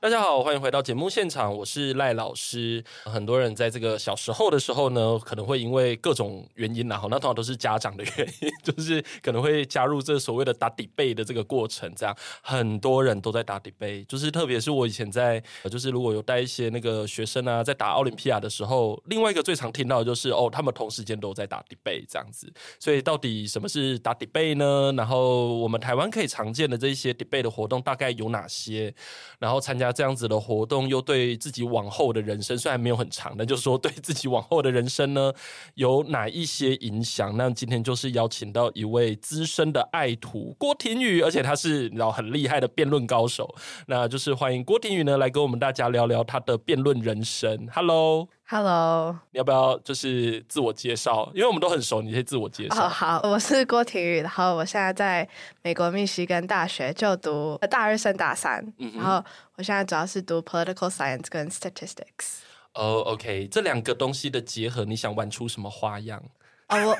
大家好，欢迎回到节目现场，我是赖老师。很多人在这个小时候的时候呢，可能会因为各种原因，然后那通常都是家长的原因，就是可能会加入这所谓的打底背的这个过程。这样很多人都在打底背就是特别是我以前在，就是如果有带一些那个学生啊，在打奥林匹亚的时候，另外一个最常听到的就是哦，他们同时间都在打底背这样子。所以到底什么是打底背呢？然后我们台湾可以常见的这一些底背的活动大概有哪些？然后参加。这样子的活动，又对自己往后的人生虽然没有很长，但就是说对自己往后的人生呢，有哪一些影响？那今天就是邀请到一位资深的爱徒郭廷宇，而且他是你知道很厉害的辩论高手，那就是欢迎郭廷宇呢来跟我们大家聊聊他的辩论人生。Hello。Hello，你要不要就是自我介绍？因为我们都很熟，你可以自我介绍。哦，好，我是郭婷宇，然后我现在在美国密西根大学就读大二升大三，嗯、然后我现在主要是读 political science 跟 statistics。哦，OK，这两个东西的结合，你想玩出什么花样？哦，我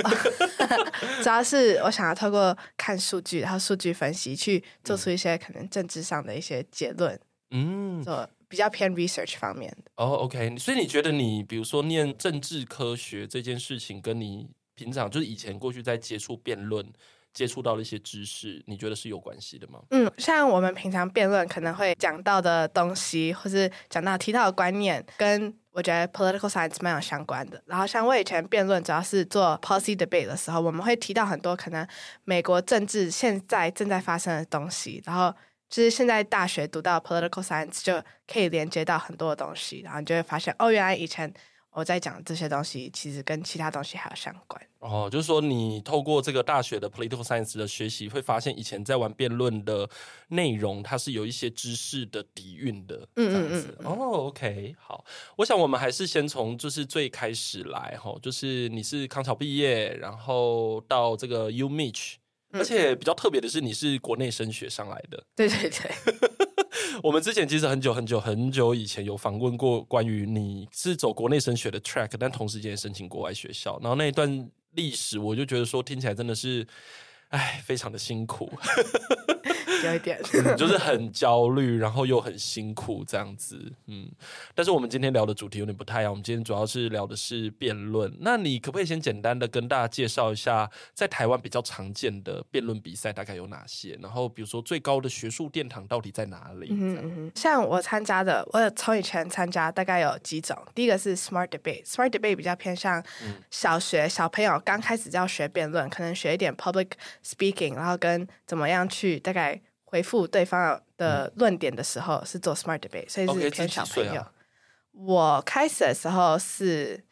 主要是我想要透过看数据，然后数据分析去做出一些可能政治上的一些结论。嗯，做。比较偏 research 方面的哦、oh，OK，所以你觉得你比如说念政治科学这件事情，跟你平常就是以前过去在接触辩论、接触到的一些知识，你觉得是有关系的吗？嗯，像我们平常辩论可能会讲到的东西，或是讲到提到的观念，跟我觉得 political science 蛮有相关的。然后像我以前辩论主要是做 policy debate 的时候，我们会提到很多可能美国政治现在正在发生的东西，然后。就是现在大学读到 political science 就可以连接到很多的东西，然后你就会发现哦，原来以前我在讲这些东西，其实跟其他东西还有相关。哦，就是说你透过这个大学的 political science 的学习，会发现以前在玩辩论的内容，它是有一些知识的底蕴的。嗯嗯嗯。哦，OK，好，我想我们还是先从就是最开始来哈，就是你是康桥毕业，然后到这个 UMich。而且比较特别的是，你是国内升学上来的。对对对，我们之前其实很久很久很久以前有访问过关于你是走国内升学的 track，但同时间也申请国外学校。然后那一段历史，我就觉得说听起来真的是，哎，非常的辛苦。有一点，嗯，就是很焦虑，然后又很辛苦这样子，嗯。但是我们今天聊的主题有点不太一样，我们今天主要是聊的是辩论。那你可不可以先简单的跟大家介绍一下，在台湾比较常见的辩论比赛大概有哪些？然后比如说最高的学术殿堂到底在哪里？嗯嗯，像我参加的，我从以前参加大概有几种。第一个是 Smart Debate，Smart Debate 比较偏向小学小朋友刚开始就要学辩论，可能学一点 Public Speaking，然后跟怎么样去大概。回复对方的论点的时候是做 smart debate，所以是偏小朋友。我开始的时候是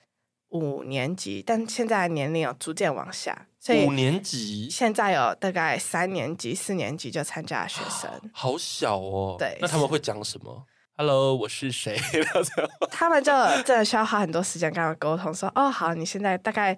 五年级，但现在年龄有逐渐往下，所以五年级现在有大概三年级、四年级就参加的学生，好小哦。对，那他们会讲什么？Hello，我是谁？他们就真的需要花很多时间跟他们沟通，说哦，好，你现在大概。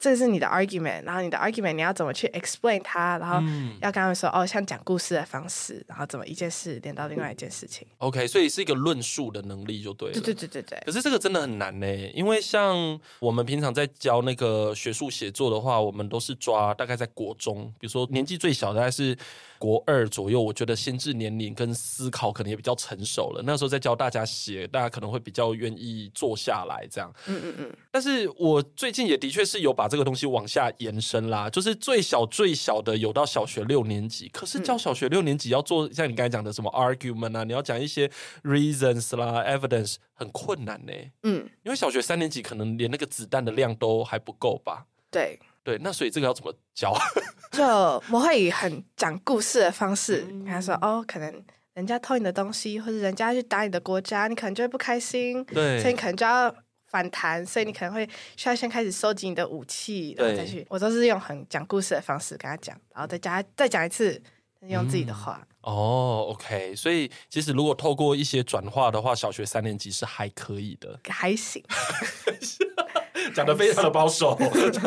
这是你的 argument，然后你的 argument 你要怎么去 explain 它，然后要跟他们说、嗯、哦，像讲故事的方式，然后怎么一件事连到另外一件事情。OK，所以是一个论述的能力就对了。对对对对对。可是这个真的很难呢，因为像我们平常在教那个学术写作的话，我们都是抓大概在国中，比如说年纪最小大概是国二左右，我觉得心智年龄跟思考可能也比较成熟了。那时候在教大家写，大家可能会比较愿意坐下来这样。嗯嗯嗯。但是我最近也的确是有把这个东西往下延伸啦，就是最小最小的有到小学六年级，可是教小学六年级要做像你刚才讲的什么 argument 啊，你要讲一些 reasons 啦，evidence 很困难呢。嗯，因为小学三年级可能连那个子弹的量都还不够吧？对对，那所以这个要怎么教？就我会以很讲故事的方式跟他说，哦，可能人家偷你的东西，或者人家去打你的国家，你可能就会不开心，对，所以你可能就要。反弹，所以你可能会需要先开始收集你的武器，然后再去。我都是用很讲故事的方式跟他讲，然后再加再讲一次，用自己的话。嗯、哦，OK。所以其实如果透过一些转化的话，小学三年级是还可以的，还行。讲的非常的保守，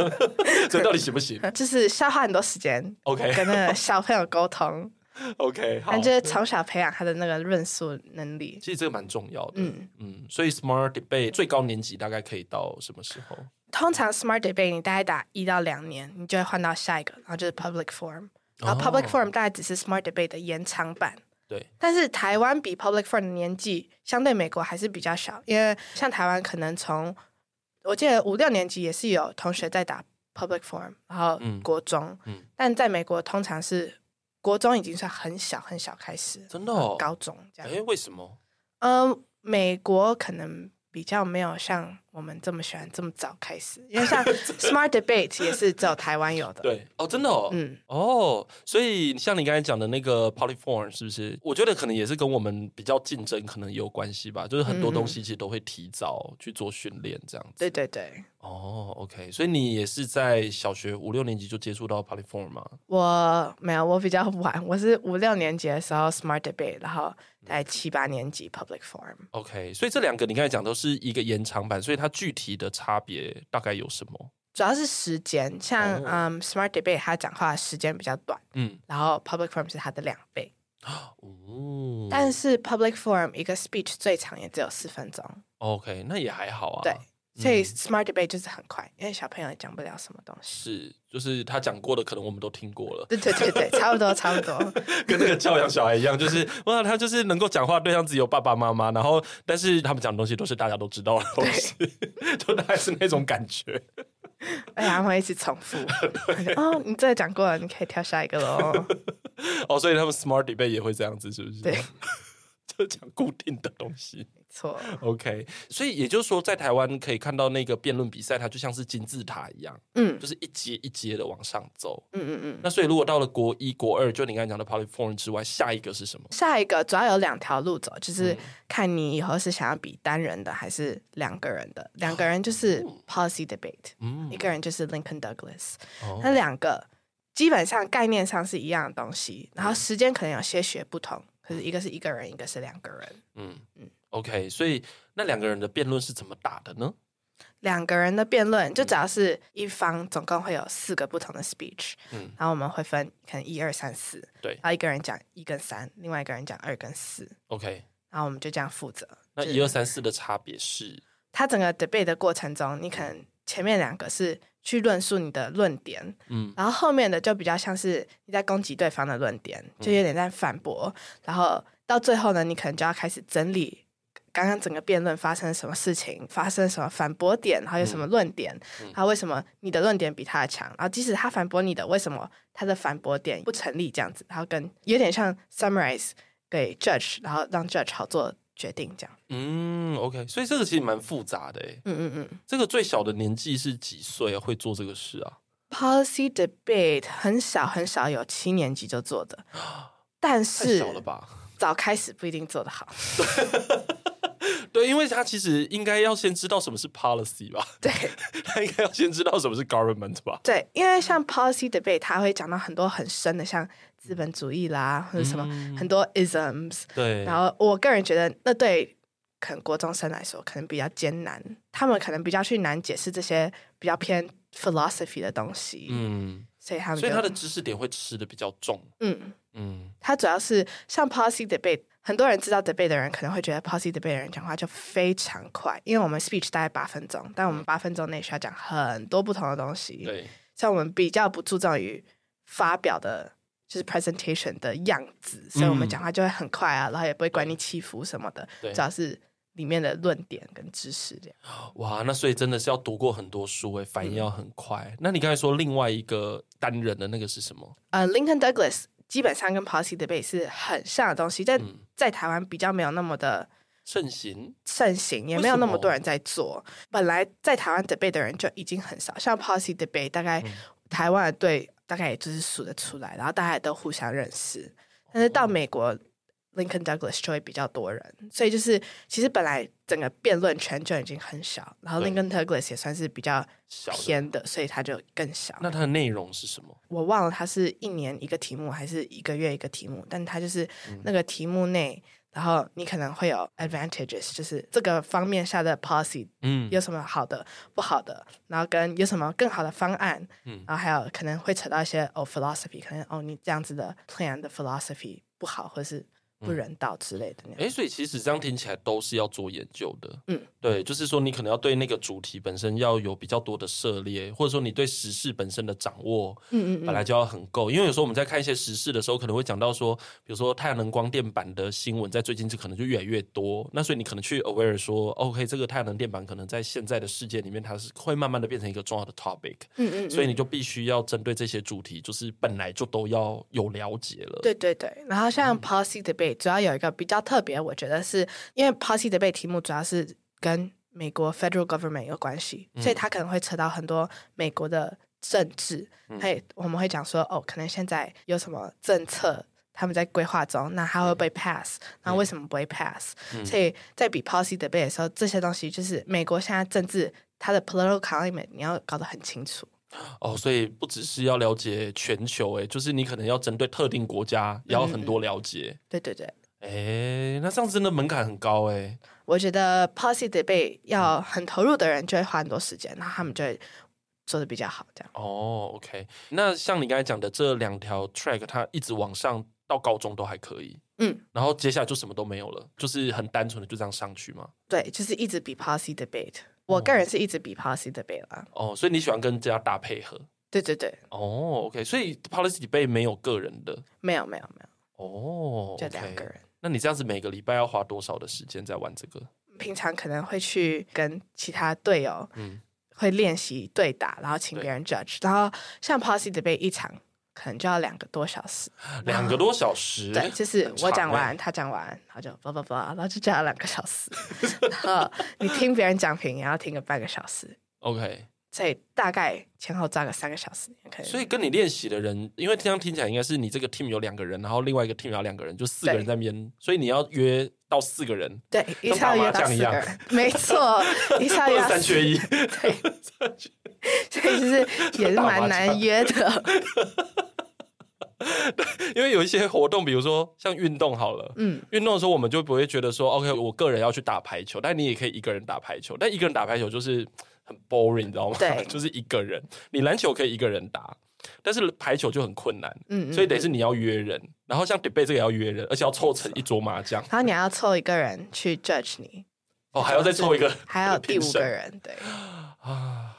所以到底行不行？就是消耗很多时间。OK，跟那个小朋友沟通。OK，好，但就是从小培养他的那个论述能力。其实这个蛮重要的。嗯嗯，所以 Smart Debate 最高年级大概可以到什么时候？通常 Smart Debate 你大概打一到两年，你就会换到下一个，然后就是 Public Forum，然后 Public Forum 大概只是 Smart Debate 的延长版。对，但是台湾比 Public Forum 的年纪相对美国还是比较小，因为像台湾可能从我记得五六年级也是有同学在打 Public Forum，然后国中，嗯嗯、但在美国通常是国中已经算很小很小开始，真的、哦，高中这样。哎，为什么？嗯，美国可能比较没有像。我们这么喜欢这么早开始，因为像 Smart Debate 也是只有台湾有的。对，哦，真的哦，嗯，哦，所以像你刚才讲的那个 Public Forum 是不是？我觉得可能也是跟我们比较竞争可能也有关系吧，就是很多东西其实都会提早去做训练这样子。对对对。哦，OK，所以你也是在小学五六年级就接触到 Public Forum 吗？我没有，我比较晚，我是五六年级的时候 Smart Debate，然后在七八年级 Public Forum。OK，所以这两个你刚才讲都是一个延长版，所以它具体的差别大概有什么？主要是时间，像嗯、oh. um,，Smart Debate 他讲话的时间比较短，嗯，然后 Public Forum 是它的两倍，哦，oh. 但是 Public Forum 一个 speech 最长也只有四分钟，OK，那也还好啊，对。所以 smart debate 就是很快，因为小朋友也讲不了什么东西。是，就是他讲过的，可能我们都听过了。对对对对，差不多差不多。跟那个教养小孩一样，就是哇，他就是能够讲话对象只有爸爸妈妈，然后但是他们讲的东西都是大家都知道的东西，就大概是那种感觉。哎呀，他们会一直重复。哦，你这个讲过了，你可以跳下一个喽。哦，所以他们 smart debate 也会这样子，是不是？对，就讲固定的东西。错，OK，所以也就是说，在台湾可以看到那个辩论比赛，它就像是金字塔一样，嗯，就是一阶一阶的往上走，嗯嗯嗯。那所以如果到了国一、国二，就你刚才讲的 Forum 之外，下一个是什么？下一个主要有两条路走，就是看你以后是想要比单人的还是两个人的。两个人就是 Policy Debate，嗯，一个人就是 Lincoln Douglas，哦，那两个基本上概念上是一样的东西，然后时间可能有些许不同，可是一个是一个人，一个是两个人，嗯。嗯。OK，所以那两个人的辩论是怎么打的呢？两个人的辩论就只要是一方，总共会有四个不同的 speech，嗯，然后我们会分可能一二三四，对，然后一个人讲一跟三，另外一个人讲二跟四，OK，然后我们就这样负责。那一二三四的差别是？他整个 debate 的过程中，你可能前面两个是去论述你的论点，嗯，然后后面的就比较像是你在攻击对方的论点，就有点在反驳，嗯，然后到最后呢，你可能就要开始整理。刚刚整个辩论发生了什么事情？发生什么反驳点？然后有什么论点？然后为什么你的论点比他的强？然后即使他反驳你的，为什么他的反驳点不成立？这样子，然后跟有点像 summarize 给 judge，然后让 judge 好做决定这样。嗯，OK，所以这个其实蛮复杂的诶。嗯嗯嗯，这个最小的年纪是几岁啊？会做这个事啊？Policy debate 很少很少有七年级就做的，但是太小了吧？早开始不一定做得好。对，因为他其实应该要先知道什么是 policy 吧？对，他应该要先知道什么是 government 吧？对，因为像 policy debate，他会讲到很多很深的，像资本主义啦，或者什么、嗯、很多 isms。对，然后我个人觉得，那对可能国中生来说，可能比较艰难，他们可能比较去难解释这些比较偏 philosophy 的东西。嗯，所以他们所以他的知识点会吃的比较重。嗯嗯，嗯他主要是像 policy debate。很多人知道 debate 的人可能会觉得 policy debate 的人讲话就非常快，因为我们 speech 大概八分钟，但我们八分钟内需要讲很多不同的东西。对，像我们比较不注重于发表的，就是 presentation 的样子，所以我们讲话就会很快啊，然后也不会管你起伏什么的，对，主要是里面的论点跟知识这样。哇，那所以真的是要读过很多书诶，反应要很快。嗯、那你刚才说另外一个单人的那个是什么？呃、uh,，Lincoln Douglas。基本上跟 policy debate 是很像的东西，但在台湾比较没有那么的盛行，盛行也没有那么多人在做。本来在台湾 debate 的人就已经很少，像 policy debate 大概台湾的队大概也就是数得出来，然后大家也都互相认识。但是到美国。Lincoln Douglas 就会比较多人，所以就是其实本来整个辩论圈就已经很小，然后 Lincoln Douglas 也算是比较偏的，的所以它就更小。那它的内容是什么？我忘了，它是一年一个题目，还是一个月一个题目？但它就是那个题目内，然后你可能会有 advantages，就是这个方面下的 policy，嗯，有什么好的、嗯、不好的，然后跟有什么更好的方案，嗯，然后还有可能会扯到一些哦 philosophy，可能哦你这样子的 plan 的 philosophy 不好，或是。不人道之类的，哎，所以其实这样听起来都是要做研究的，嗯，对，就是说你可能要对那个主题本身要有比较多的涉猎，或者说你对时事本身的掌握，嗯嗯，本来就要很够，因为有时候我们在看一些时事的时候，可能会讲到说，比如说太阳能光电板的新闻，在最近就可能就越来越多，那所以你可能去 aware 说，OK，这个太阳能电板可能在现在的世界里面，它是会慢慢的变成一个重要的 topic，嗯嗯，所以你就必须要针对这些主题，就是本来就都要有了解了，对对对，然后像 policy debate 主要有一个比较。特别，我觉得是因为 policy debate 题目主要是跟美国 federal government 有关系，嗯、所以他可能会扯到很多美国的政治。嘿、嗯，我们会讲说，哦，可能现在有什么政策他们在规划中，那他会不会 pass？那、嗯、为什么不会 pass？、嗯、所以在比 policy debate 的时候，这些东西就是美国现在政治它的 political climate 你要搞得很清楚。哦，所以不只是要了解全球，哎，就是你可能要针对特定国家也要很多了解。嗯、对对对。哎，那这样子真的门槛很高哎。我觉得 policy debate 要很投入的人就会花很多时间，那他们就会做的比较好。这样哦，OK。那像你刚才讲的这两条 track，它一直往上到高中都还可以，嗯，然后接下来就什么都没有了，就是很单纯的就这样上去吗？对，就是一直比 policy debate。我个人是一直比 policy debate 啦。哦，所以你喜欢跟这样搭配合？对对对。哦，OK。所以 policy debate 没有个人的？没有没有没有。哦，就两个人。那你这样子每个礼拜要花多少的时间在玩这个？平常可能会去跟其他队友，嗯，会练习对打，然后请别人 judge，然后像 policy debate 一场可能就要两个多小时，两个多小时，对，就是我讲完，他讲完，然后就叭叭叭，然后就讲了两个小时，然后你听别人讲评也要听个半个小时，OK。所以大概前后扎个三个小时，所以跟你练习的人，因为这样听起来应该是你这个 team 有两个人，然后另外一个 team 有两个人，就四个人在那边，所以你要约到四个人，对，一次要约到四个人，没错，一次要约三缺一，对，所以就是也是蛮难约的。因为有一些活动，比如说像运动好了，嗯，运动的时候我们就不会觉得说，OK，我个人要去打排球，但你也可以一个人打排球，但一个人打排球就是。很 boring，你知道吗？对，就是一个人。你篮球可以一个人打，但是排球就很困难。嗯，所以等于是你要约人，然后像 debate 这个也要约人，而且要凑成一桌麻将。然后你还要凑一个人去 judge 你。哦，还要再凑一个，还有第五个人，对。啊，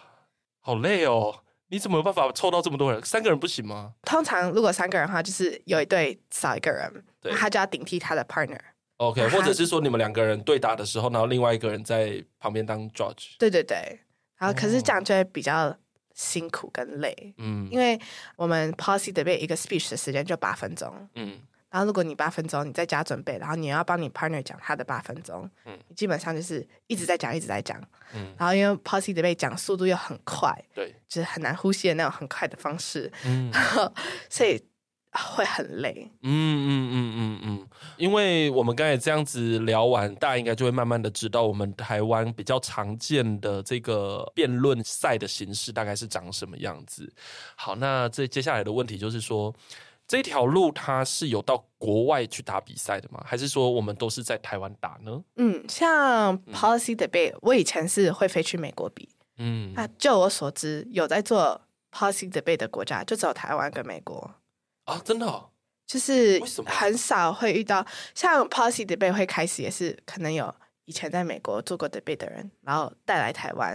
好累哦！你怎么有办法凑到这么多人？三个人不行吗？通常如果三个人的话，就是有一队少一个人，对，他就要顶替他的 partner。OK，或者是说你们两个人对打的时候，然后另外一个人在旁边当 judge。对对对。然后可是这样就会比较辛苦跟累，嗯，因为我们 policy debate 一个 speech 的时间就八分钟，嗯，然后如果你八分钟你在家准备，然后你要帮你 partner 讲他的八分钟，嗯，你基本上就是一直在讲一直在讲，嗯，然后因为 policy debate 讲速度又很快，对，就是很难呼吸的那种很快的方式，嗯，然后所以。会很累，嗯嗯嗯嗯嗯，因为我们刚才这样子聊完，大家应该就会慢慢的知道我们台湾比较常见的这个辩论赛的形式大概是长什么样子。好，那这接下来的问题就是说，这条路它是有到国外去打比赛的吗？还是说我们都是在台湾打呢？嗯，像 policy debate，嗯，我以前是会飞去美国比，嗯，那就我所知，有在做 policy debate 的国家就只有台湾跟美国。啊，真的，哦，就是很少会遇到像 policy debate 会开始，也是可能有以前在美国做过 debate 的人，然后带来台湾，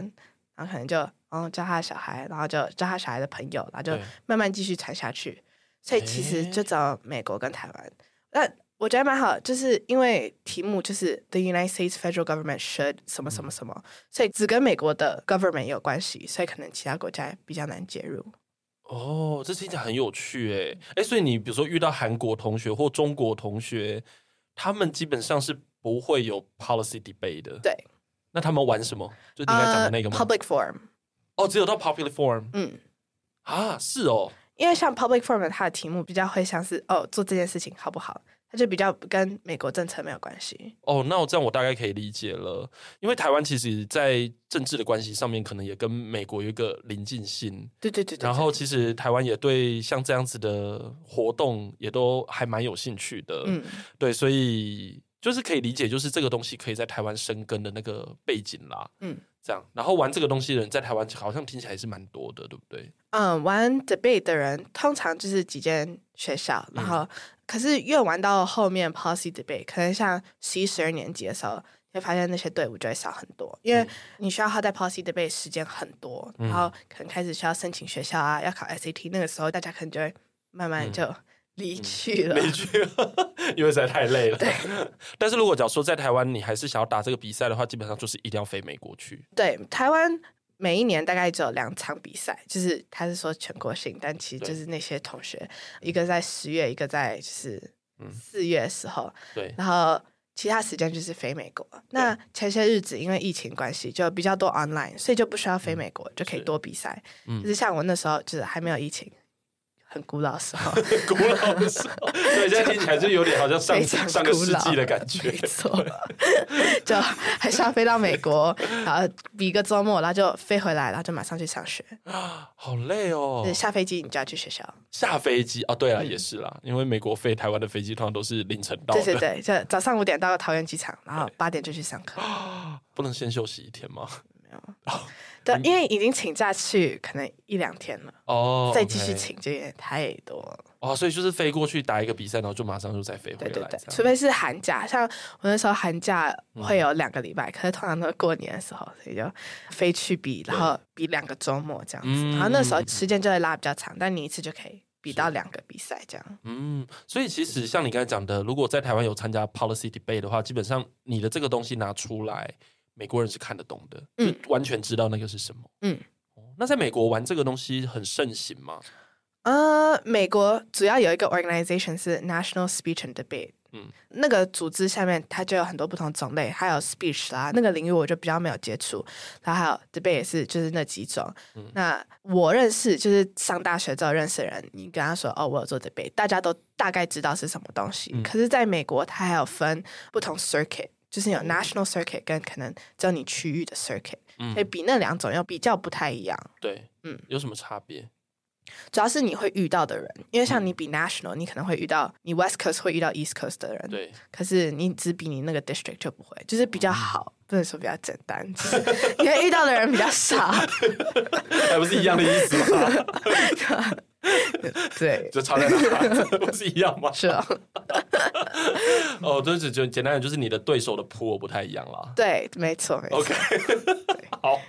然后可能就嗯教他的小孩，然后就教他小孩的朋友，然后就慢慢继续传下去。所以其实就找美国跟台湾，那我觉得蛮好，就是因为题目就是 The United States Federal Government should 什么什么什么，所以只跟美国的 government 有关系，所以可能其他国家比较难介入。哦，这听起来很有趣诶，哎，所以你比如说遇到韩国同学或中国同学，他们基本上是不会有 policy debate 的。对，那他们玩什么？就你刚才讲的那个吗？Uh, public forum。哦，只有到 public forum。嗯，啊，是哦，因为像 public forum 它的题目比较会像是哦，做这件事情好不好？它就比较跟美国政策没有关系哦，那我这样我大概可以理解了，因为台湾其实，在政治的关系上面，可能也跟美国有一个临近性。对对对，对。然后，其实台湾也对像这样子的活动也都还蛮有兴趣的。嗯，对，所以就是可以理解，就是这个东西可以在台湾生根的那个背景啦。嗯，这样，然后玩这个东西的人在台湾好像听起来是蛮多的，对不对？嗯，玩 debate 的人通常就是几间学校，然后、嗯、可是越玩到后面 policy debate，可能像十一、十二年级的时候，你会发现那些队伍就会少很多，因为你需要耗在 policy debate 时间很多，嗯、然后可能开始需要申请学校啊，要考 SAT，那个时候大家可能就会慢慢就。嗯离去了，离去了，因为实在太累了。对，但是如果假如说在台湾，你还是想要打这个比赛的话，基本上就是一定要飞美国去。对，台湾每一年大概只有两场比赛，就是他是说全国性，但其实就是那些同学，一个在十月，一个在就是四月的时候。对，然后其他时间就是飞美国。那前些日子因为疫情关系，就比较多 online，所以就不需要飞美国，就可以多比赛。嗯，就是像我那时候就是还没有疫情。很古老的时候，古老的时候，对，现在听起来就有点好像上 上个世纪的感觉，没错，就还是要飞到美国，然后比个周末，然后就飞回来，然后就马上去上学啊，好累哦。下飞机你就要去学校，下飞机哦，对啊，也是啦，因为美国飞台湾的飞机通常都是凌晨到，对对对，就早上五点到桃园机场，然后八点就去上课，不能先休息一天吗？没有。对，因为已经请假去可能一两天了哦，再继续请就也太多了哦，所以就是飞过去打一个比赛，然后就马上就再飞回来。对对对，除非是寒假，像我那时候寒假会有两个礼拜，可是通常都是过年的时候，所以就飞去比，然后比两个周末这样子，然后那时候时间就会拉比较长，但你一次就可以比到两个比赛这样。嗯，所以其实像你刚才讲的，如果在台湾有参加 policy debate 的话，基本上你的这个东西拿出来。美国人是看得懂的，就完全知道那个是什么。嗯，那在美国玩这个东西很盛行吗？呃，美国主要有一个 organization 是 National Speech and Debate。嗯，那个组织下面它就有很多不同种类，还有 speech 啦，那个领域我就比较没有接触。然后还有 debate 也是，就是那几种。嗯，那我认识就是上大学之后认识的人，你跟他说哦，我有做 debate，大家都大概知道是什么东西。嗯，可是在美国，它还有分不同 circuit。就是有 national circuit 跟可能只有你区域的 circuit，嗯，所以比那两种又比较不太一样。对，嗯，有什么差别？主要是你会遇到的人，因为像你比 national，你可能会遇到你 west coast 会遇到 east coast 的人，对。可是你只比你那个 district 就不会，就是比较好，不能说比较简单，就是 因为遇到的人比较少，还不是一样的意思吗？对，就差在哪？不是一样吗？是啊。哦，就是就简单的，就是你的对手的 pool 不太一样啦。对，没错，没错。OK，好。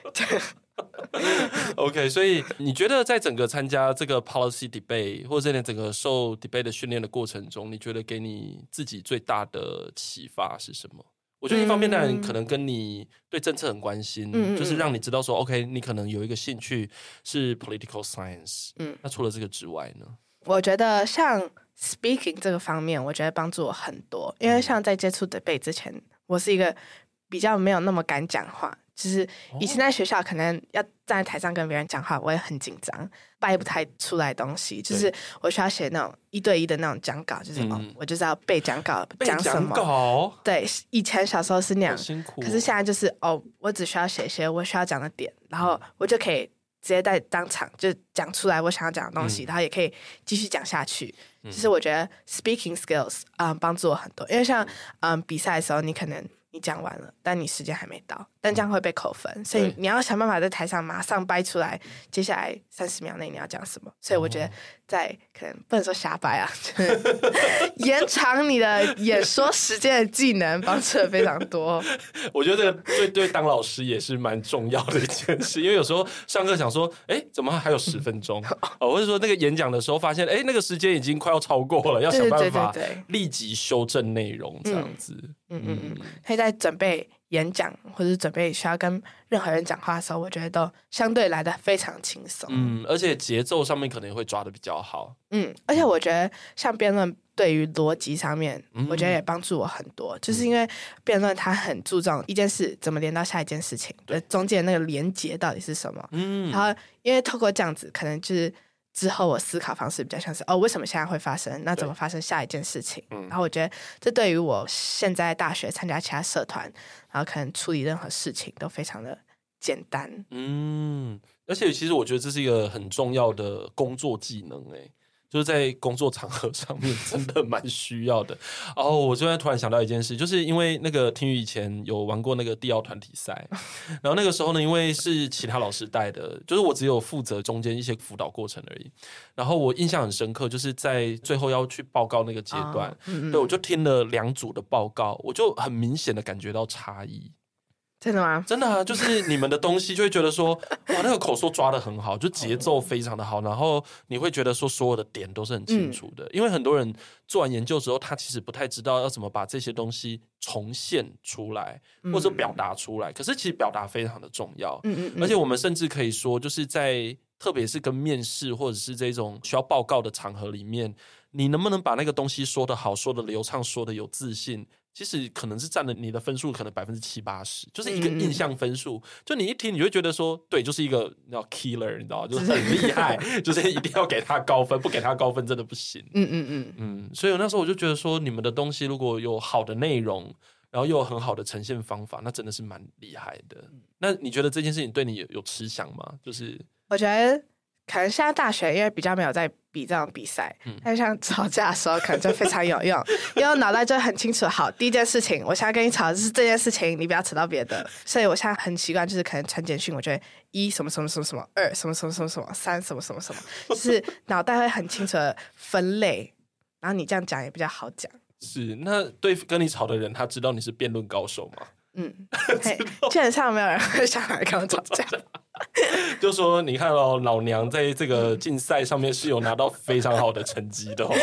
OK，所以你觉得在整个参加这个 policy debate 或者在整个受 debate 的训练的过程中，你觉得给你自己最大的启发是什么？我觉得一方面当然可能跟你对政策很关心，嗯、就是让你知道说，OK，你可能有一个兴趣是 political science。嗯，那除了这个之外呢？我觉得像 speaking 这个方面，我觉得帮助我很多，因为像在接触 debate 之前，我是一个比较没有那么敢讲话。就是以前在学校，可能要站在台上跟别人讲话，我也很紧张，掰不太出来东西。就是我需要写那种一对一的那种讲稿，就是、嗯、哦，我就是要背讲稿，讲什么？稿对，以前小时候是那样，辛苦。可是现在就是哦，我只需要写一些我需要讲的点，然后我就可以直接在当场就讲出来我想要讲的东西，嗯、然后也可以继续讲下去。就是我觉得 speaking skills 啊、嗯，帮助我很多，因为像嗯比赛的时候，你可能。你讲完了，但你时间还没到，但这样会被扣分，嗯、所以你要想办法在台上马上掰出来，接下来三十秒内你要讲什么。所以我觉得在可能不能说瞎掰啊，就是、延长你的演说时间的技能，帮助的非常多。我觉得这个对对当老师也是蛮重要的一件事，因为有时候上课想说，哎，怎么还有十分钟？哦，或者说那个演讲的时候发现，哎，那个时间已经快要超过了，要想办法立即修正内容，这样子。嗯嗯嗯，可以在准备演讲或者是准备需要跟任何人讲话的时候，我觉得都相对来的非常轻松。嗯，而且节奏上面可能会抓的比较好。嗯，而且我觉得像辩论对于逻辑上面，我觉得也帮助我很多，嗯、就是因为辩论它很注重一件事怎么连到下一件事情，对，中间那个连结到底是什么。嗯，然后因为透过这样子，可能就是。之后我思考方式比较像是哦，为什么现在会发生？那怎么发生下一件事情？然后我觉得这对于我现在大学参加其他社团，然后可能处理任何事情都非常的简单。嗯，而且其实我觉得这是一个很重要的工作技能诶。就是在工作场合上面 真的蛮需要的。哦，我现在突然想到一件事，就是因为那个听雨以前有玩过那个地奥团体赛，然后那个时候呢，因为是其他老师带的，就是我只有负责中间一些辅导过程而已。然后我印象很深刻，就是在最后要去报告那个阶段，哦嗯嗯对，我就听了两组的报告，我就很明显的感觉到差异。真的吗？真的啊，就是你们的东西就会觉得说，哇，那个口说抓的很好，就节奏非常的好，然后你会觉得说所有的点都是很清楚的。嗯、因为很多人做完研究之后，他其实不太知道要怎么把这些东西重现出来，或者表达出来。嗯、可是其实表达非常的重要，嗯嗯嗯，而且我们甚至可以说，就是在特别是跟面试或者是这种需要报告的场合里面，你能不能把那个东西说得好，说得流畅，说得有自信？其实可能是占了你的分数，可能百分之七八十，就是一个印象分数。嗯、就你一听，你会觉得说，对，就是一个叫 killer，你知道吗？就是很厉害，就是一定要给他高分，不给他高分真的不行。嗯嗯嗯嗯。所以那时候我就觉得说，你们的东西如果有好的内容，然后又有很好的呈现方法，那真的是蛮厉害的。那你觉得这件事情对你有有吃香吗？就是我觉得。可能现在大学因为比较没有在比这种比赛，嗯、但像吵架的时候可能就非常有用，因为我脑袋就很清楚。好，第一件事情，我现在跟你吵的是这件事情，你不要扯到别的。所以我现在很习惯，就是可能传简讯，我觉得一什么什么什么什么，二什么什么什么什么，三什么什么什么，就是脑袋会很清楚的分类，然后你这样讲也比较好讲。是，那对跟你吵的人，他知道你是辩论高手吗？嗯，基本上没有人会上来跟我吵架。就说你看哦，老娘在这个竞赛上面是有拿到非常好的成绩的哦，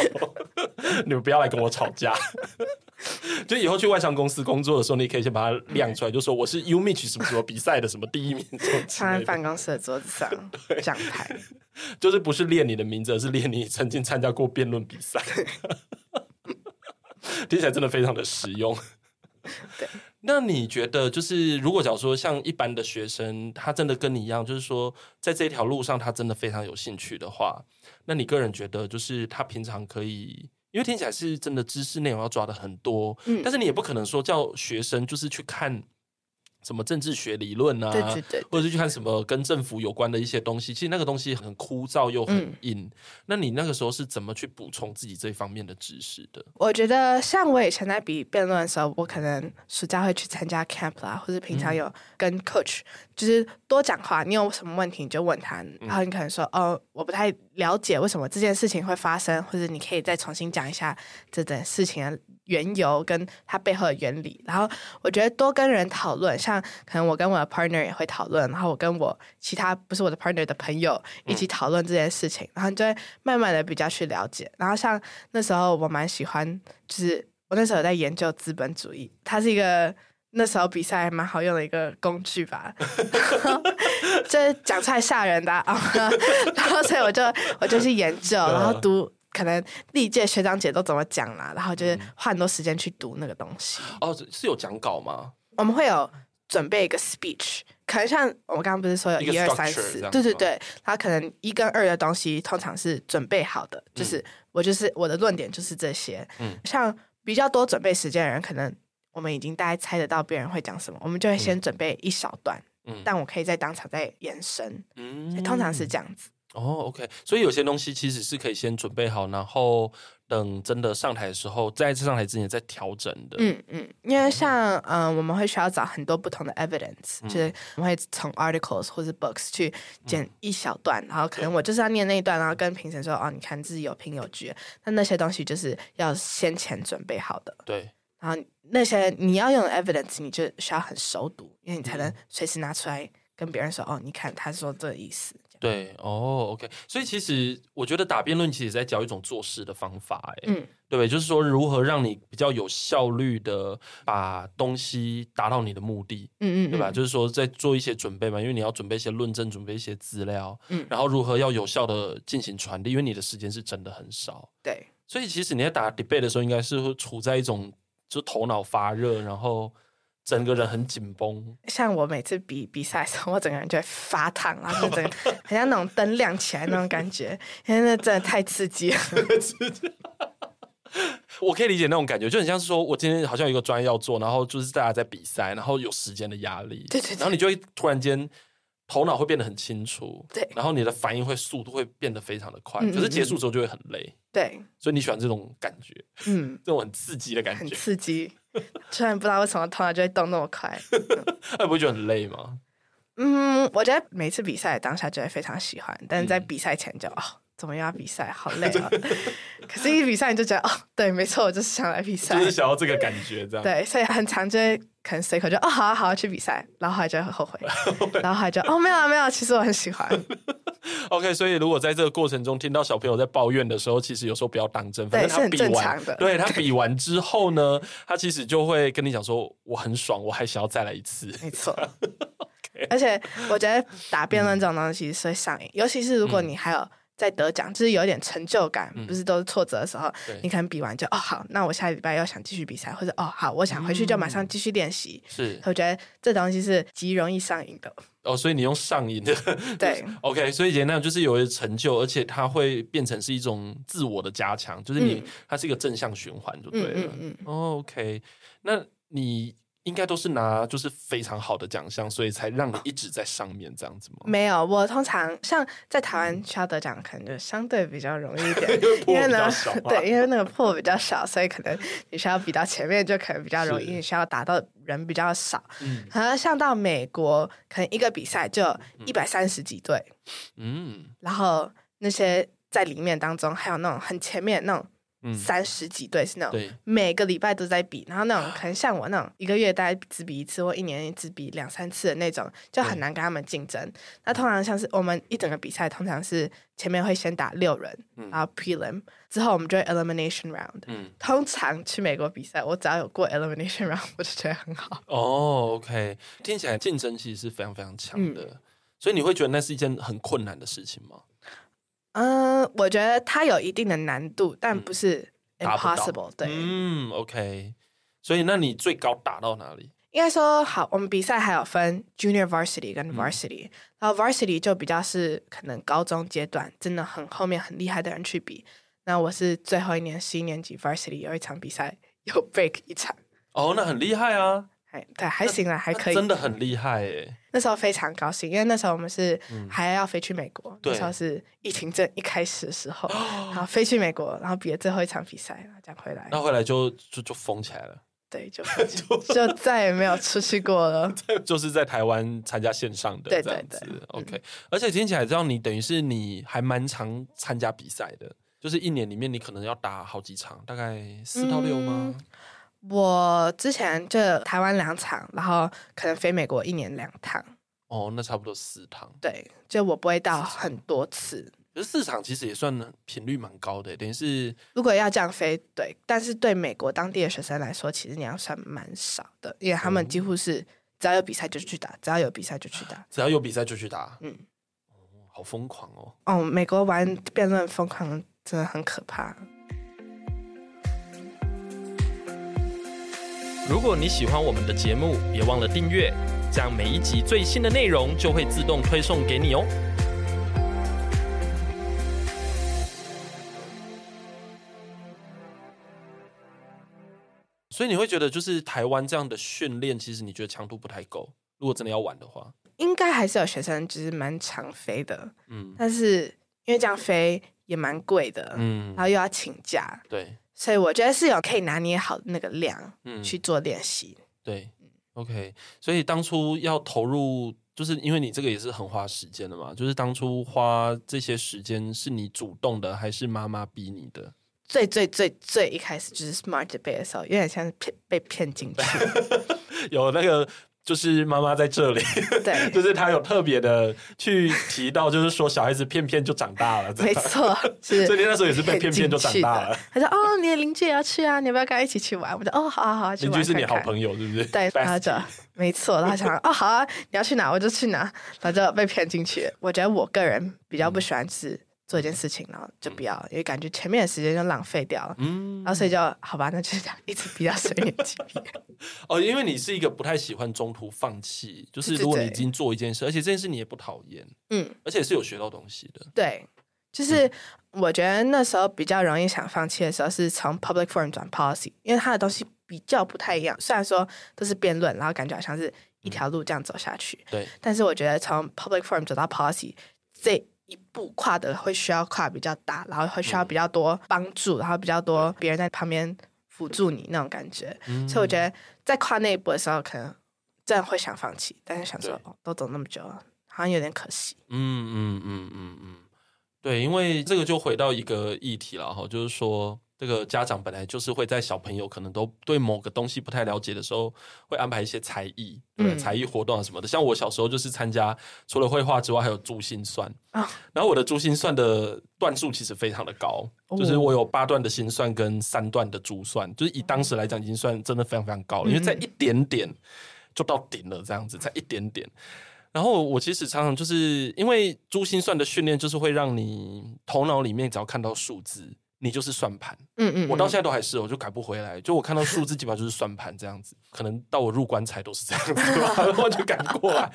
你们不要来跟我吵架。就以后去外商公司工作的时候，你可以先把它亮出来，就说我是 UMich 什么什么比赛的什么第一名，放在办公室的桌子上讲台，就是不是练你的名字，而是练你曾经参加过辩论比赛。听起来真的非常的实用。对。那你觉得，就是如果假如说像一般的学生，他真的跟你一样，就是说在这条路上他真的非常有兴趣的话，那你个人觉得，就是他平常可以，因为听起来是真的知识内容要抓的很多，嗯，但是你也不可能说叫学生就是去看。什么政治学理论啊，对对对，或者是去看什么跟政府有关的一些东西，其实那个东西很枯燥又很硬。嗯、那你那个时候是怎么去补充自己这方面的知识的？我觉得像我以前在比辩论的时候，我可能暑假会去参加 camp 啦，或者平常有跟 coach，、嗯、就是多讲话。你有什么问题你就问他，然后你可能说、嗯、哦，我不太了解为什么这件事情会发生，或者你可以再重新讲一下这件事情的缘由跟它背后的原理。然后我觉得多跟人讨论，像可能我跟我的 partner 也会讨论，然后我跟我其他不是我的 partner 的朋友一起讨论这件事情，然后就会慢慢的比较去了解。然后像那时候我蛮喜欢，就是我那时候在研究资本主义，它是一个那时候比赛蛮好用的一个工具吧，这讲出来吓人的啊。然后所以我就我就去研究，然后读。可能历届学长姐都怎么讲啦，然后就是花很多时间去读那个东西。哦，是有讲稿吗？我们会有准备一个 speech，可能像我们刚刚不是说有一二三四，对对对，他可能一跟二的东西通常是准备好的，就是我就是我的论点就是这些。嗯，像比较多准备时间的人，可能我们已经大概猜得到别人会讲什么，我们就会先准备一小段，嗯，但我可以在当场再延伸，嗯，通常是这样子。哦，OK，所以有些东西其实是可以先准备好，然后等真的上台的时候，再次上台之前再调整的。嗯嗯，因为像嗯、呃，我们会需要找很多不同的 evidence，、嗯、就是我们会从 articles 或者 books 去剪一小段，嗯、然后可能我就是要念那一段，然后跟评审说，哦，你看自己有凭有据，那那些东西就是要先前准备好的。对，然后那些你要用的 evidence，你就需要很熟读，因为你才能随时拿出来跟别人说，哦，你看他说这个意思。对哦，OK，所以其实我觉得打辩论其实也在教一种做事的方法，哎，嗯，对不对？就是说如何让你比较有效率的把东西达到你的目的，嗯，嗯嗯，对吧？就是说在做一些准备嘛，因为你要准备一些论证，准备一些资料，嗯，然后如何要有效的进行传递，因为你的时间是真的很少，对，所以其实你在打 debate 的时候，应该是会处在一种就头脑发热，然后。整个人很紧绷，像我每次比比赛的时候，我整个人就会发烫，然后 整个很像那种灯亮起来那种感觉，因为那真的太刺激了。我可以理解那种感觉，就很像是说我今天好像有一个专业要做，然后就是大家在比赛，然后有时间的压力，对对对，然后你就会突然间头脑会变得很清楚，对，然后你的反应会速度会变得非常的快，嗯嗯嗯可是结束之后就会很累，对，所以你喜欢这种感觉，嗯，这种很刺激的感觉。很，刺激，虽然不知道为什么头脑就会动那么快，那不会觉得很累吗？嗯，我觉得每次比赛当下就会非常喜欢，但是在比赛前就、嗯、哦，怎么又要比赛，好累啊！可是，一比赛你就觉得哦，对，没错，我就是想来比赛，就是想要这个感觉，这样对，所以很常就会可能随口就哦，好啊，好啊，去比赛，然后后来就会很后悔，然后后来就哦，没有啊，没有啊，其实我很喜欢。OK，所以如果在这个过程中听到小朋友在抱怨的时候，其实有时候不要当真，反正他比完，对他比完之后呢，他其实就会跟你讲说，我很爽，我还想要再来一次，没错。而且我觉得打辩论这种东西是会上瘾，嗯、尤其是如果你还有在得奖，就是有点成就感，嗯、不是都是挫折的时候，你可能比完就哦好，那我下礼拜又想继续比赛，或者哦好，我想回去就马上继续练习。是、嗯，我觉得这东西是极容易上瘾的。哦，所以你用上瘾的对，OK，所以简单就是有成就，而且它会变成是一种自我的加强，就是你、嗯、它是一个正向循环，就对了。嗯嗯 OK，那你。应该都是拿就是非常好的奖项，所以才让你一直在上面这样子吗？没有，我通常像在台湾需要得奖，可能就相对比较容易一 点，因为呢，对，因为那个破比较少，所以可能你需要比到前面就可能比较容易，你需要打到人比较少。嗯，可能像到美国，可能一个比赛就一百三十几队，嗯，然后那些在里面当中还有那种很前面那种。三十几对是那种每个礼拜都在比，然后那种可能像我那种一个月大概只比一次，或一年只比两三次的那种，就很难跟他们竞争。那通常像是我们一整个比赛，通常是前面会先打六人，然后 prelim 之后我们就会 elimination round。嗯，通常去美国比赛，我只要有过 elimination round，我就觉得很好。哦，OK，听起来竞争其实是非常非常强的，所以你会觉得那是一件很困难的事情吗？嗯、呃，我觉得它有一定的难度，但不是 impossible、嗯。对，嗯，OK。所以，那你最高打到哪里？应该说，好，我们比赛还有分 junior varsity 跟 varsity，、嗯、然后 varsity 就比较是可能高中阶段真的很后面很厉害的人去比。那我是最后一年十一年级 varsity 有一场比赛有 break 一场。哦，那很厉害啊！对，还行啦，还可以，真的很厉害诶。那时候非常高兴，因为那时候我们是还要飞去美国，嗯、那时候是疫情正一开始的时候，然后飞去美国，然后比了最后一场比赛，然后这样回来，那回来就就就封起来了，对，就 就，就再也没有出去过了，就是在台湾参加线上的，对对对，OK、嗯。而且听起来知道，你等于是你还蛮常参加比赛的，就是一年里面你可能要打好几场，大概四到六吗？嗯我之前就台湾两场，然后可能飞美国一年两趟。哦，那差不多四趟。对，就我不会到很多次。可是四场其实也算频率蛮高的，等于是如果要这样飞，对。但是对美国当地的学生来说，其实你要算蛮少的，因为他们几乎是只要有比赛就去打，只要有比赛就去打，只要有比赛就去打。嗯，哦，好疯狂哦。哦，美国玩辩论疯狂真的很可怕。如果你喜欢我们的节目，别忘了订阅，这样每一集最新的内容就会自动推送给你哦。所以你会觉得，就是台湾这样的训练，其实你觉得强度不太够。如果真的要玩的话，应该还是有学生就是蛮常飞的，嗯，但是因为这样飞也蛮贵的，嗯，然后又要请假，对。所以我觉得是有可以拿捏好那个量，嗯，去做练习。对，OK。所以当初要投入，就是因为你这个也是很花时间的嘛。就是当初花这些时间，是你主动的，还是妈妈逼你的？最最最最一开始就是 Smart Debate 的时候，有点像是骗被骗进去，有那个。就是妈妈在这里，对，就是他有特别的去提到，就是说小孩子骗骗就长大了，没错，是，所以你那时候也是被骗骗就长大了。他说：“哦，你的邻居也要去啊，你要不要跟他一起去玩？”我说：“哦，好好好，邻居是你好朋友，是不是？”对，然后就没错，他想：“哦，好啊，你要去哪我就去哪。”然后就被骗进去。我觉得我个人比较不喜欢吃。做一件事情，然后就不要，因为感觉前面的时间就浪费掉了。嗯，然后所以就好吧，那就这样一直比较随缘。哦，因为你是一个不太喜欢中途放弃，就是如果你已经做一件事，而且这件事你也不讨厌，嗯，而且是有学到东西的。对，就是我觉得那时候比较容易想放弃的时候，是从 public forum 转 policy，因为它的东西比较不太一样。虽然说都是辩论，然后感觉好像是。一条路这样走下去。对。但是我觉得从 public forum 走到 policy 这一步跨的会需要跨比较大，然后会需要比较多帮助，嗯、然后比较多别人在旁边辅助你那种感觉。嗯、所以我觉得在跨那一步的时候，可能真的会想放弃，但是想说哦，都走那么久了，好像有点可惜。嗯嗯嗯嗯嗯，对，因为这个就回到一个议题了哈，就是说。这个家长本来就是会在小朋友可能都对某个东西不太了解的时候，会安排一些才艺，对，嗯、才艺活动啊什么的。像我小时候就是参加，除了绘画之外，还有珠心算。啊、然后我的珠心算的段数其实非常的高，哦、就是我有八段的心算跟三段的珠算，就是以当时来讲已经算真的非常非常高了，嗯、因为在一点点就到顶了，这样子，才一点点。然后我其实常常就是因为珠心算的训练，就是会让你头脑里面只要看到数字。你就是算盘，嗯，嗯嗯，我到现在都还是，我就改不回来。就我看到数字，基本上就是算盘这样子。可能到我入棺材都是这样子，然后就改不过来。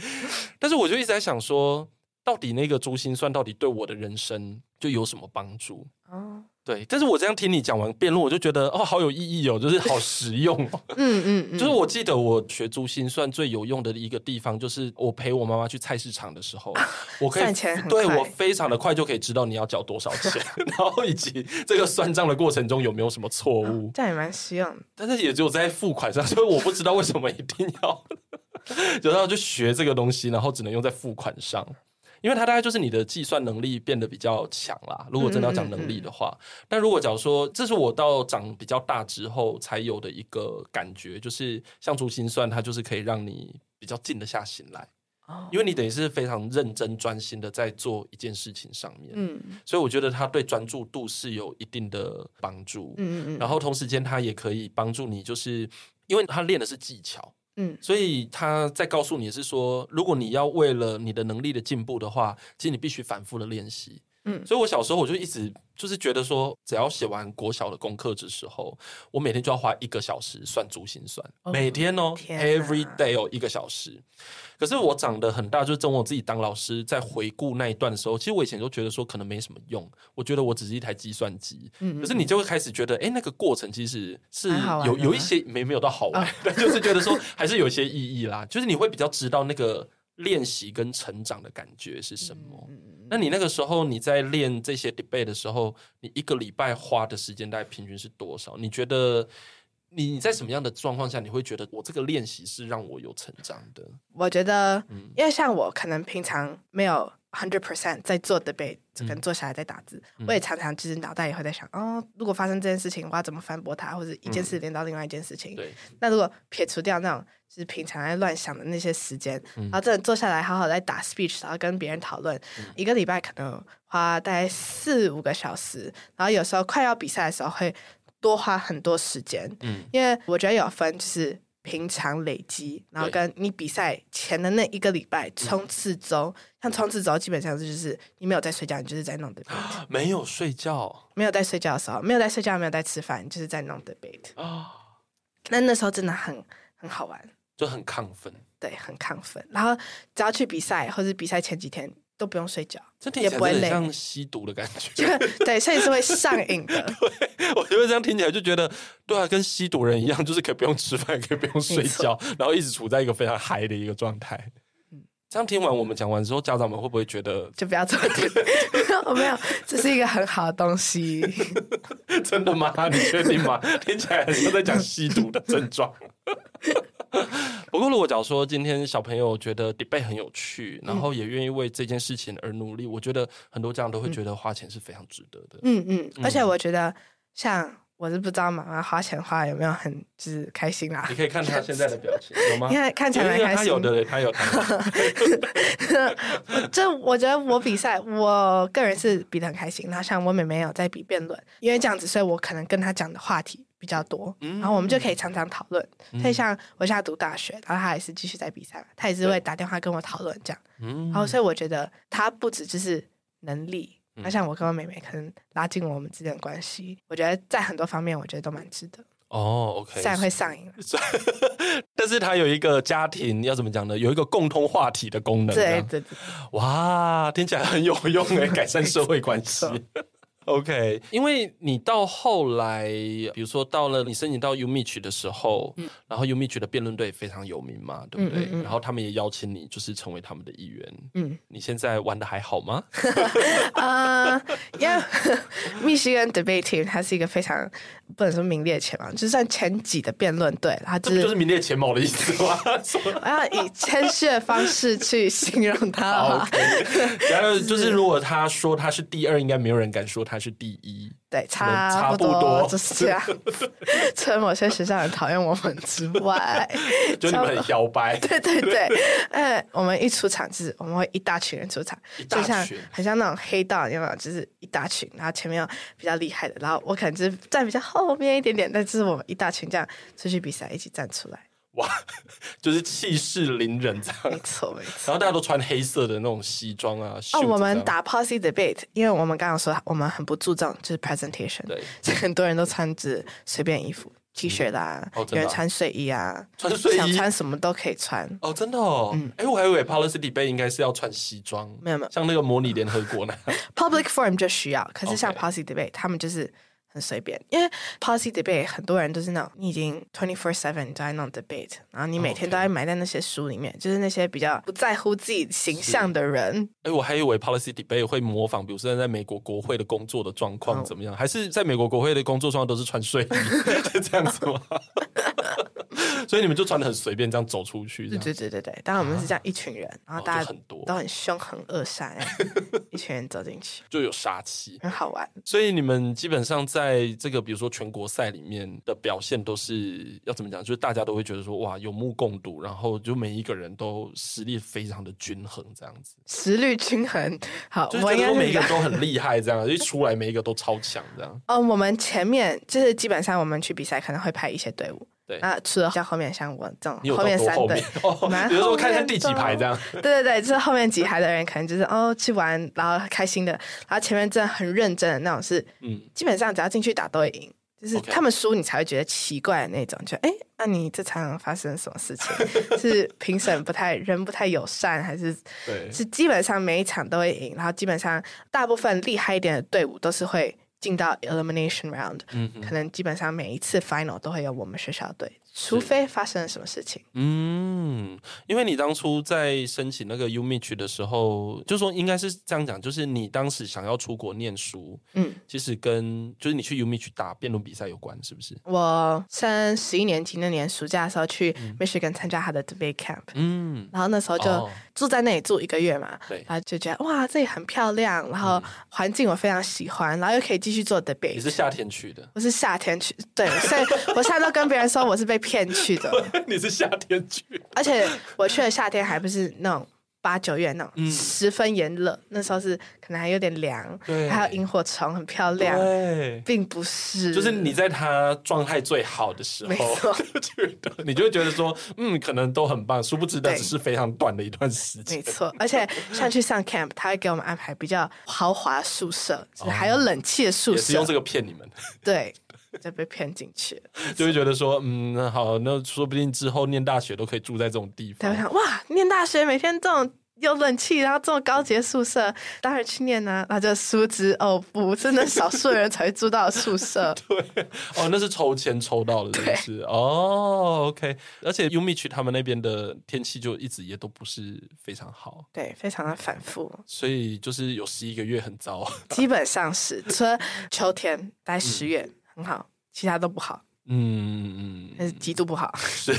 但是我就一直在想说，到底那个珠心算到底对我的人生就有什么帮助？哦。对，但是我这样听你讲完辩论，我就觉得哦，好有意义哦，就是好实用哦。嗯嗯，嗯 就是我记得我学珠心算最有用的一个地方，就是我陪我妈妈去菜市场的时候，我可以对，我非常的快就可以知道你要缴多少钱，然后以及这个算账的过程中有没有什么错误。这样也蛮实用，但是也只有在付款上，所以我不知道为什么一定要，然后就学这个东西，然后只能用在付款上。因为它大概就是你的计算能力变得比较强啦。如果真的要讲能力的话，嗯嗯嗯，但如果假如说这是我到长比较大之后才有的一个感觉，就是像珠心算，它就是可以让你比较静得下心来。哦，因为你等于是非常认真专心的在做一件事情上面。嗯，所以我觉得它对专注度是有一定的帮助。嗯嗯嗯，然后同时间它也可以帮助你，就是因为它练的是技巧。嗯，所以他在告诉你是说，如果你要为了你的能力的进步的话，其实你必须反复的练习。嗯，所以我小时候我就一直就是觉得说，只要写完国小的功课的时候，我每天就要花一个小时算珠心算，哦、每天哦，every day 哦，一个小时。可是我长得很大，就是等我自己当老师，在回顾那一段的时候，其实我以前都觉得说可能没什么用，我觉得我只是一台计算机。嗯，可是你就会开始觉得，哎，那个过程其实是有有一些没没有到好玩，但就是觉得说还是有一些意义啦。就是你会比较知道那个练习跟成长的感觉是什么。那你那个时候你在练这些 debate 的时候，你一个礼拜花的时间大概平均是多少？你觉得？你在什么样的状况下，你会觉得我这个练习是让我有成长的？我觉得，因为像我可能平常没有 hundred percent 在做 debate，可能坐下来在打字，嗯、我也常常其实脑袋也会在想，哦，如果发生这件事情，我要怎么反驳他，或者一件事连到另外一件事情。嗯、对。那如果撇除掉那种就是平常在乱想的那些时间，嗯、然后真的坐下来好好在打 speech，然后跟别人讨论，嗯、一个礼拜可能花大概四五个小时，然后有时候快要比赛的时候会。多花很多时间，嗯，因为我觉得有分就是平常累积，然后跟你比赛前的那一个礼拜冲刺周，嗯、像冲刺周基本上就是你没有在睡觉，你就是在弄 debate，没有睡觉，没有在睡觉的时候，没有在睡觉，没有在吃饭，你就是在弄 debate 哦，那那时候真的很很好玩，就很亢奋，对，很亢奋，然后只要去比赛或者比赛前几天。都不用睡觉，这听起来有点像吸毒的感觉。对，所以是会上瘾的。对，我觉得这样听起来就觉得，对啊，跟吸毒人一样，就是可以不用吃饭，可以不用睡觉，然后一直处在一个非常嗨的一个状态。嗯，这样听完我们讲完之后，家长们会不会觉得就不要这么听？我没有，这是一个很好的东西。真的吗？你确定吗？听起来很像在讲吸毒的症状。不过，如果假如说今天小朋友觉得 debate 很有趣，然后也愿意为这件事情而努力，嗯、我觉得很多家长都会觉得花钱是非常值得的。嗯嗯，而且我觉得像。我是不知道妈妈花钱花有没有很就是开心啦。你可以看他现在的表情，有吗？你看看起来开心。他有的，他有。这我觉得我比赛，我个人是比得很开心。然后像我妹妹有在比辩论，因为这样子，所以我可能跟她讲的话题比较多，嗯、然后我们就可以常常讨论。嗯、所以像我现在读大学，然后他也是继续在比赛，他也是会打电话跟我讨论这样。嗯、然后所以我觉得他不止就是能力。那像我跟我妹妹，可能拉近我们之间的关系，我觉得在很多方面，我觉得都蛮值得。哦，OK，虽然会上瘾，但是它有一个家庭要怎么讲呢？有一个共通话题的功能。对对对。哇，听起来很有用 诶，改善社会关系。OK，因为你到后来，比如说到了你申请到 UMich 的时候，嗯、然后 UMich 的辩论队非常有名嘛，对不对？嗯嗯嗯，然后他们也邀请你，就是成为他们的一员。嗯，你现在玩的还好吗？啊、uh, yeah, 密西根 Debate Team 它是一个非常不能说名列前茅，就算前几的辩论队，它就是、这就是名列前茅的意思吗？我要以谦虚的方式去形容它。好，然后就是如果他说他是第二，应该没有人敢说他。还是第一，对，差不多就是这样。除了某些学校很讨厌我们之外，就你们很摇摆。对对对，呃，我们一出场就是我们会一大群人出场，就像很像那种黑道，有没有？就是一大群，然后前面有比较厉害的，然后我可能就是站比较后面一点点，但是我们一大群这样出去比赛，一起站出来。哇，就是气势凌人这样，没错没错。然后大家都穿黑色的那种西装啊。哦，我们打 policy debate，因为我们刚刚说我们很不注重就是 presentation，对，所以很多人都穿着随便衣服，T 恤啦，有人穿睡衣啊，穿睡衣，想穿什么都可以穿。哦，真的哦，嗯，哎，我还以为 policy debate 应该是要穿西装，没有没有，像那个模拟联合国那样。Public forum 就需要，可是像 policy debate，他们就是。很随便，因为 policy debate 很多人都是那种你已经 twenty four seven 都在那种 debate，然后你每天都在埋在那些书里面.就是那些比较不在乎自己形象的人。哎，我还以为 policy debate 会模仿，比如说在美国国会的工作的状况怎么样，oh. 还是在美国国会的工作状况都是穿睡衣，就这样子吗？所以你们就穿的很随便，这样走出去。对对对对对，当然我们是这样一群人，啊、然后大家很多都很凶狠恶善，一群人走进去就有杀气，很好玩。所以你们基本上在这个比如说全国赛里面的表现都是要怎么讲？就是大家都会觉得说哇有目共睹，然后就每一个人都实力非常的均衡，这样子。实力均衡，好，就是觉得说每一个都很厉害，这样一出来每一个都超强，这样。嗯，我们前面就是基本上我们去比赛可能会派一些队伍。对，啊除了像后面像我这种后面三队，比如说看看第几排这样。对对对，就是后面几排的人可能就是哦去玩，然后开心的，然后前面真的很认真的那种是，嗯，基本上只要进去打都会赢，就是他们输你才会觉得奇怪的那种，就哎，那你这场发生什么事情？是评审不太人不太友善，还是对？是基本上每一场都会赢，然后基本上大部分厉害一点的队伍都是会。进到 elimination round，嗯，可能基本上每一次 final 都会有我们学校队。除非发生了什么事情，嗯，因为你当初在申请那个 UMich 的时候，就说应该是这样讲，就是你当时想要出国念书，嗯，其实跟就是你去 UMich 打辩论比赛有关，是不是？我升十一年级那年暑假的时候去 Michigan 参加他的 debate camp，嗯，然后那时候就住在那里住一个月嘛，对，然后就觉得哇，这里很漂亮，然后环境我非常喜欢，然后又可以继续做 debate。你是夏天去的？我是夏天去，对，所以 我现在都跟别人说我是被。骗去的，你是夏天去，而且我去的夏天还不是那种八九月那种十分炎热，嗯、那时候是可能还有点凉，对。还有萤火虫很漂亮，对。并不是，就是你在他状态最好的时候，没错。你就会觉得说，嗯，可能都很棒，殊不知的只是非常短的一段时间，没错。而且像去上 camp，他会给我们安排比较豪华宿舍，就是、还有冷气的宿舍，也是用这个骗你们，对。就被骗进去了，就会觉得说，嗯，那好，那说不定之后念大学都可以住在这种地方。我想，哇，念大学每天这种有冷气，然后这种高级宿舍，当然去念啊。那就殊不知哦，不，真的少数人才会住到宿舍。对，哦，那是抽签抽到的，是不是？哦，OK。而且 UMich 他们那边的天气就一直也都不是非常好，对，非常的反复。所以就是有十一个月很糟，基本上是，除了秋天，待十月。嗯很好，其他都不好。嗯嗯嗯，但是极度不好。是，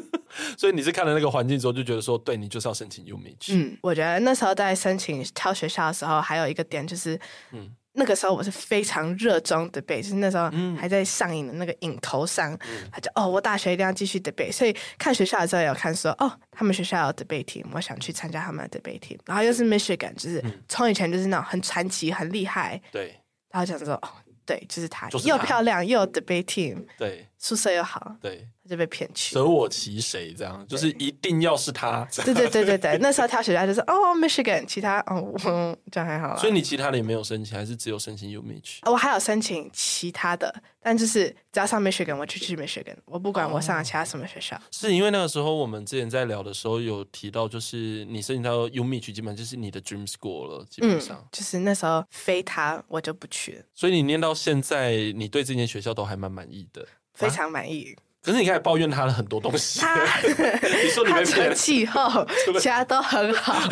所以你是看了那个环境之后，就觉得说，对你就是要申请 UMich。嗯，我觉得那时候在申请挑学校的时候，还有一个点就是，嗯，那个时候我是非常热衷 debate，就是那时候还在上映的那个影头上，嗯、他就哦，我大学一定要继续 debate，所以看学校的时候也有看说，哦，他们学校有 debate team，我想去参加他们的 debate team，然后又是 Michigan，就是从以前就是那种很传奇、很厉害，对，然后想说哦。对，就是他，就是他。又漂亮又有 debate team，对，宿舍又好，对，他就被骗去，舍我其谁这样，就是一定要是他。对对对对对，那时候挑学校就是哦，Michigan，其他哦，这样还好。所以你其他的也没有申请，还是只有申请 UMich？我还有申请其他的但就是只要上 Michigan，我就去 Michigan，我不管我上了其他什么学校。哦、是因为那个时候我们之前在聊的时候有提到，就是你申请到 UMich，基本上就是你的 dream school 了，基本上、嗯、就是那时候非他我就不去了。所以你念到现在，你对这间学校都还蛮满意的，非常满意。啊可是你开始抱怨他的很多东西，你说你成气候，其他都很好。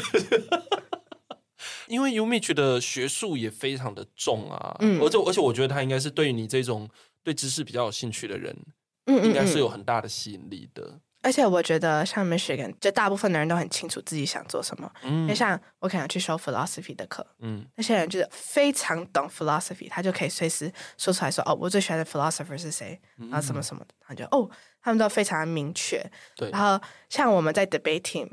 因为 UMich 的学术也非常的重啊，嗯、而且而且我觉得他应该是对于你这种对知识比较有兴趣的人，嗯，应该是有很大的吸引力的。而且我觉得像 Michigan，就大部分的人都很清楚自己想做什么。嗯，就像我可能去修 philosophy 的课，嗯，那些人就是非常懂 philosophy，他就可以随时说出来说，哦，我最喜欢的 philosopher 是谁，然后什么什么的，他就哦，他们都非常明确。对，然后像我们在 debate team，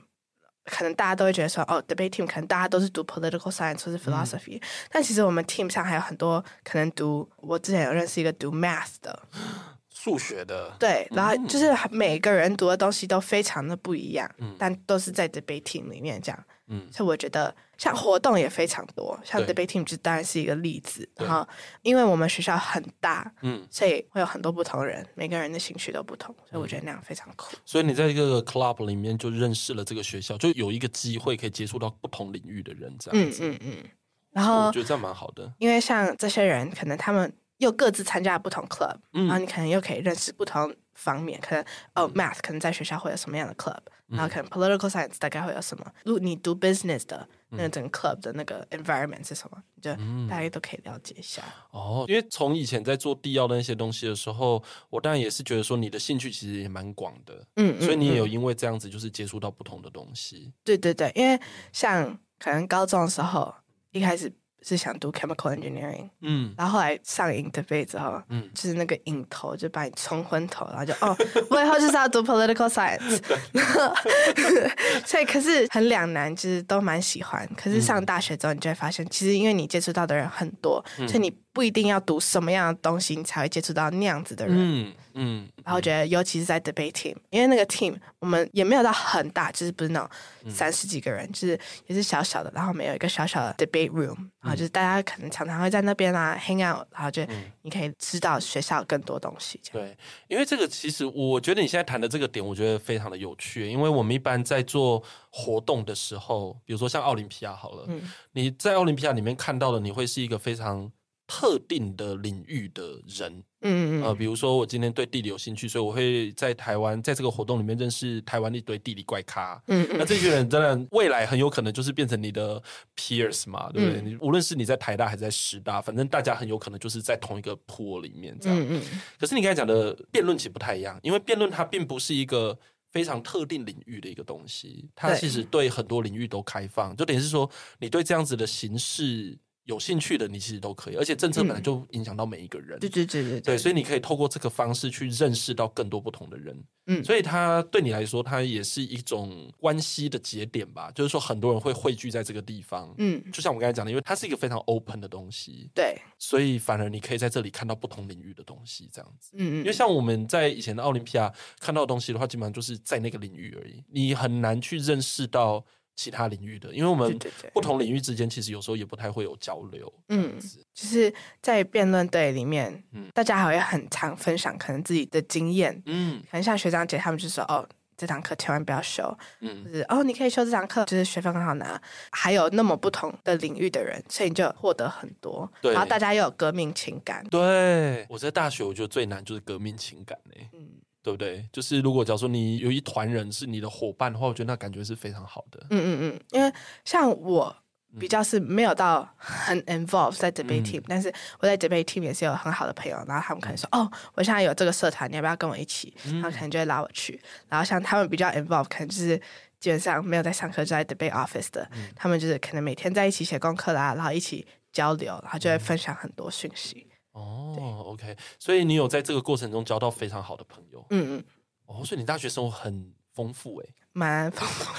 可能大家都会觉得说，哦，debate team 可能大家都是读 political science 或是 philosophy，嗯，但其实我们 team 上还有很多可能读，我之前有认识一个读 math 的。数学的对，然后就是每个人读的东西都非常的不一样，嗯，但都是在 debate team 里面这样，嗯，所以我觉得像活动也非常多，像 debate team 就当然是一个例子。然后因为我们学校很大，嗯，所以会有很多不同人，每个人的兴趣都不同，所以我觉得那样非常酷。所以你在一个 club 里面就认识了这个学校，就有一个机会可以接触到不同领域的人，这样子，嗯嗯嗯。然后我觉得这样蛮好的，因为像这些人，可能他们。又各自参加了不同 club，嗯，然后你可能又可以认识不同方面，可能哦，math 可能在学校会有什么样的 club，然后可能 political science 大概会有什么。如果你读 business 的，那个整个 club 的那个 environment 是什么，就大家都可以了解一下。哦，因为从以前在做地要的那些东西的时候，我当然也是觉得说你的兴趣其实也蛮广的，嗯，所以你也有因为这样子就是接触到不同的东西。对对对，因为像可能高中的时候一开始。是想读 chemical engineering，嗯，然后后来上 interview 之后，嗯，就是那个瘾头就把你冲昏头，然后就哦，我以后就是要读 political science，所以可是很两难，就是都蛮喜欢。可是上大学之后，你就会发现，其实因为你接触到的人很多，所以你。不一定要读什么样的东西，你才会接触到那样子的人。嗯嗯。然后觉得，尤其是在 debate team，因为那个 team 我们也没有到很大，就是不是那种三十几个人，就是也是小小的。然后我们有一个小小的 debate room，然后就是大家可能常常会在那边啊 hang out，然后就你可以知道学校更多东西。对，因为这个其实我觉得你现在谈的这个点，我觉得非常的有趣。因为我们一般在做活动的时候，比如说像奥林匹亚好了，你在奥林匹亚里面看到的，你会是一个非常。特定的领域的人，嗯嗯呃，比如说我今天对地理有兴趣，所以我会在台湾在这个活动里面认识台湾一堆地理怪咖，嗯嗯，那这些人真的未来很有可能就是变成你的 peers 嘛，对不对？嗯、你无论是你在台大还是在师大，反正大家很有可能就是在同一个 pool 里面这样。嗯嗯。可是你刚才讲的辩论其实不太一样，因为辩论它并不是一个非常特定领域的一个东西，它其实对很多领域都开放，就等于是说你对这样子的形式。有兴趣的你其实都可以，而且政策本来就影响到每一个人。对对对对对，所以你可以透过这个方式去认识到更多不同的人。嗯，所以它对你来说，它也是一种关系的节点吧。就是说，很多人会汇聚在这个地方。嗯，就像我刚才讲的，因为它是一个非常 open 的东西。对，所以反而你可以在这里看到不同领域的东西，这样子。嗯嗯，因为像我们在以前的奥林匹亚看到的东西的话，基本上就是在那个领域而已，你很难去认识到。其他领域的，因为我们不同领域之间其实有时候也不太会有交流。嗯，就是在辩论队里面，嗯，大家还会很常分享可能自己的经验。嗯，可能像学长姐他们就说：“哦，这堂课千万不要修。”嗯，就是哦，你可以修这堂课，就是学分很好拿。还有那么不同的领域的人，所以你就获得很多。对，然后大家又有革命情感。对，我在大学我觉得最难就是革命情感欸。嗯。对不对？就是如果假如说你有一团人是你的伙伴的话，我觉得那感觉是非常好的。嗯嗯嗯，因为像我比较是没有到很 involved 在 debate team，、嗯、但是我在 debate team 也是有很好的朋友，然后他们可能说：“哦，我现在有这个社团，你要不要跟我一起？”然后可能就会拉我去。然后像他们比较 involved，可能就是基本上没有在上课，就在 debate office 的，嗯、他们就是可能每天在一起写功课啦，然后一起交流，然后就会分享很多讯息。哦，OK，所以你有在这个过程中交到非常好的朋友。嗯嗯。哦，所以你大学生活很丰富哎，蛮丰富，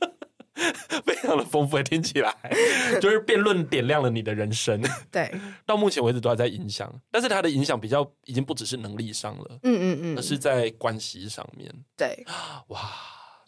非常的丰富哎，听起来就是辩论点亮了你的人生。对，到目前为止都还在影响，但是它的影响比较已经不只是能力上了，嗯嗯嗯，而是在关系上面。对，哇，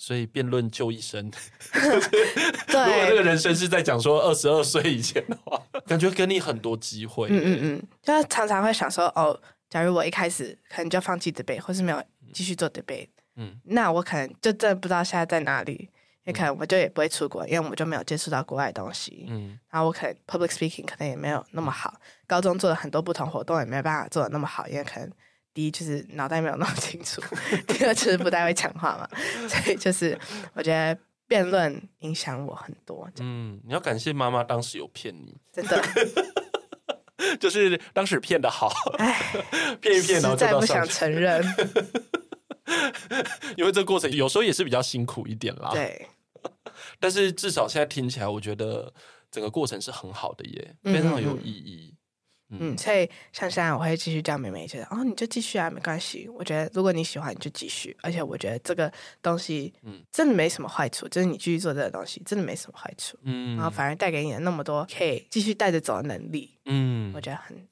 所以辩论救一生。对，如果这个人生是在讲说二十二岁以前的话，感觉给你很多机会。嗯嗯嗯，就常常会想说哦。假如我一开始可能就放弃 debate，或是没有继续做 debate，嗯，那我可能就真的不知道现在在哪里。也可能我就也不会出国，因为我们就没有接触到国外的东西。嗯，然后我可能 public speaking 可能也没有那么好，高中做了很多不同活动也没有办法做的那么好，因为可能第一就是脑袋没有弄清楚，第二就是不太会讲话嘛。所以就是我觉得辩论影响我很多。嗯，你要感谢妈妈当时有骗你，真的，就是当时骗的好，哎，骗一骗然后再不想承认。因为这个过程有时候也是比较辛苦一点啦。对，但是至少现在听起来，我觉得整个过程是很好的耶，非常有意义。嗯，嗯，所以像现在我会继续叫妹妹，觉得哦，你就继续啊，没关系。我觉得如果你喜欢，你就继续。而且我觉得这个东西，嗯，真的没什么坏处，就是你继续做这个东西，真的没什么坏处。嗯，然后反而带给你那么多可以继续带着走的能力。嗯，我觉得很，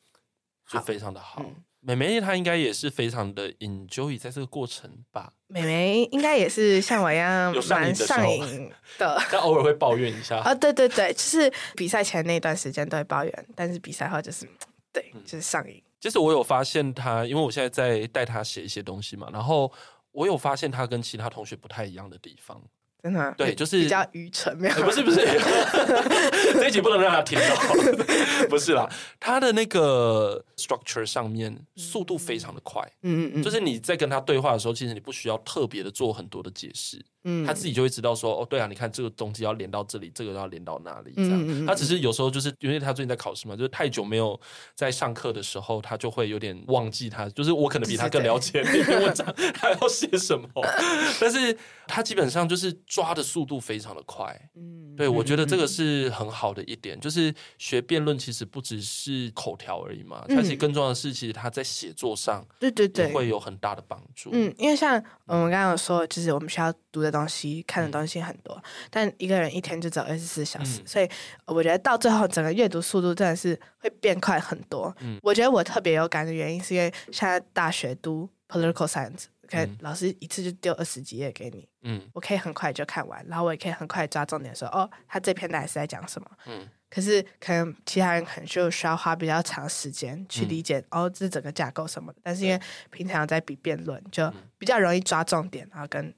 就非常的好。嗯妹妹她应该也是非常的 enjoy 在这个过程吧。妹妹应该也是像我一样蛮上瘾的，但偶尔会抱怨一下。啊、哦，对对对，就是比赛前那段时间都会抱怨，但是比赛后就是对，就是上瘾。其实我有发现他，因为我现在在带他写一些东西嘛，然后我有发现他跟其他同学不太一样的地方。真的对，就是比较愚蠢，没有？不是不是，这一集不能让他听到。不是啦，他的那个 structure 上面速度非常的快，嗯嗯嗯，就是你在跟他对话的时候，其实你不需要特别的做很多的解释。嗯，他自己就会知道说，哦，对啊，你看这个东西要连到这里，这个要连到那里，这样。嗯嗯嗯，他只是有时候就是因为他最近在考试嘛，就是太久没有在上课的时候，他就会有点忘记他。就是我可能比他更了解那篇文章他要写什么，但是他基本上就是抓的速度非常的快。嗯，对，我觉得这个是很好的一点，就是学辩论其实不只是口条而已嘛，他其实更重要的是，其实他在写作上，对对对，会有很大的帮助。嗯，因为像我们刚刚有说，就是我们需要读的。东西看的东西很多，嗯、但一个人一天就只有二十四小时，嗯、所以我觉得到最后整个阅读速度真的是会变快很多。嗯、我觉得我特别有感的原因是因为现在大学读 political science，可以、嗯、老师一次就丢二十几页给你，嗯，我可以很快就看完，然后我也可以很快抓重点说，哦，他这篇大概是在讲什么，嗯。可是可能其他人可能就需要花比较长时间去理解、嗯、哦，这整个架构什么的。但是因为平常在比辩论，就比较容易抓重点，然后跟。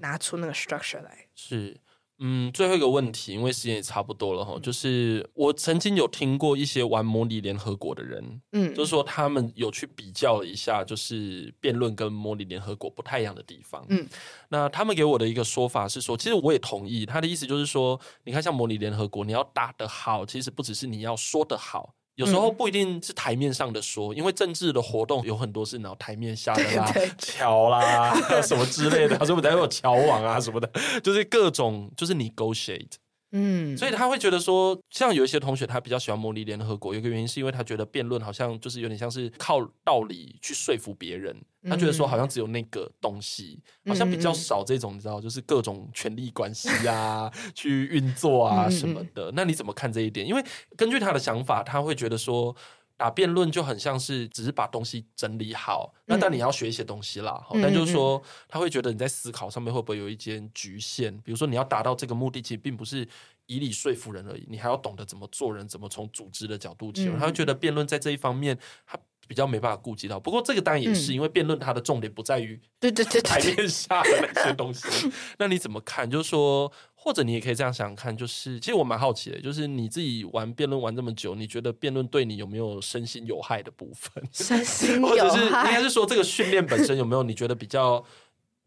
拿出那个 structure 来。是，嗯，最后一个问题，因为时间也差不多了哈，就是我曾经有听过一些玩模拟联合国的人，嗯，就是说他们有去比较了一下，就是辩论跟模拟联合国不太一样的地方，嗯，那他们给我的一个说法是说，其实我也同意他的意思，就是说，你看像模拟联合国，你要打得好，其实不只是你要说得好。有时候不一定是台面上的说，因为政治的活动有很多是然后台面下的啦、桥啦 什么之类的，所以我们才会有桥网啊什么的，就是各种就是 negotiate。嗯，所以他会觉得说，像有一些同学他比较喜欢模拟联合国，有一个原因是因为他觉得辩论好像就是有点像是靠道理去说服别人，他觉得说好像只有那个东西，好像比较少这种你知道，就是各种权力关系啊，去运作啊什么的。那你怎么看这一点？因为根据他的想法，他会觉得说。打辩论就很像是只是把东西整理好，那但你要学一些东西啦。嗯、但就是说，他会觉得你在思考上面会不会有一些局限？比如说，你要达到这个目的，其实并不是以理说服人而已，你还要懂得怎么做人，怎么从组织的角度切入。嗯、他会觉得辩论在这一方面，他比较没办法顾及到。不过这个当然也是因为辩论它的重点不在于对对对台面下的那些东西。那你怎么看？就是说。或者你也可以这样想想看，就是其实我蛮好奇的，就是你自己玩辩论玩这么久，你觉得辩论对你有没有身心有害的部分？身心有害，或者是应该是说这个训练本身有没有你觉得比较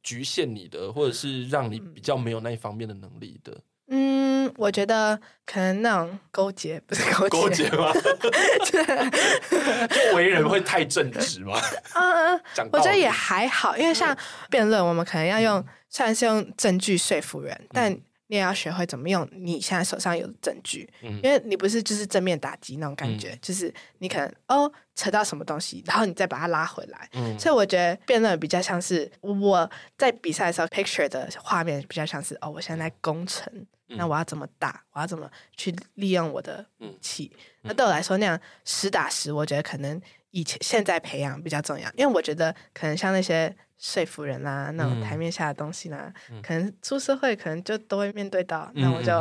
局限你的，或者是让你比较没有那一方面的能力的？嗯，我觉得可能那种勾结不是 勾结，勾结吗？就为人会太正直吗？嗯嗯，我觉得也还好，因为像辩论，我们可能要用，虽然是用证据说服人，但你也要学会怎么用你现在手上有的证据，嗯、因为你不是就是正面打击那种感觉，嗯、就是你可能哦扯到什么东西，然后你再把它拉回来。嗯、所以我觉得辩论比较像是我在比赛的时候 picture 的画面比较像是哦，我现在在攻城，嗯、那我要怎么打？我要怎么去利用我的武器？那对我来说，那样实打实，我觉得可能以前现在培养比较重要，因为我觉得可能像那些。说服人啊，那种台面下的东西呢，嗯、可能出社会可能就都会面对到，那、嗯、我就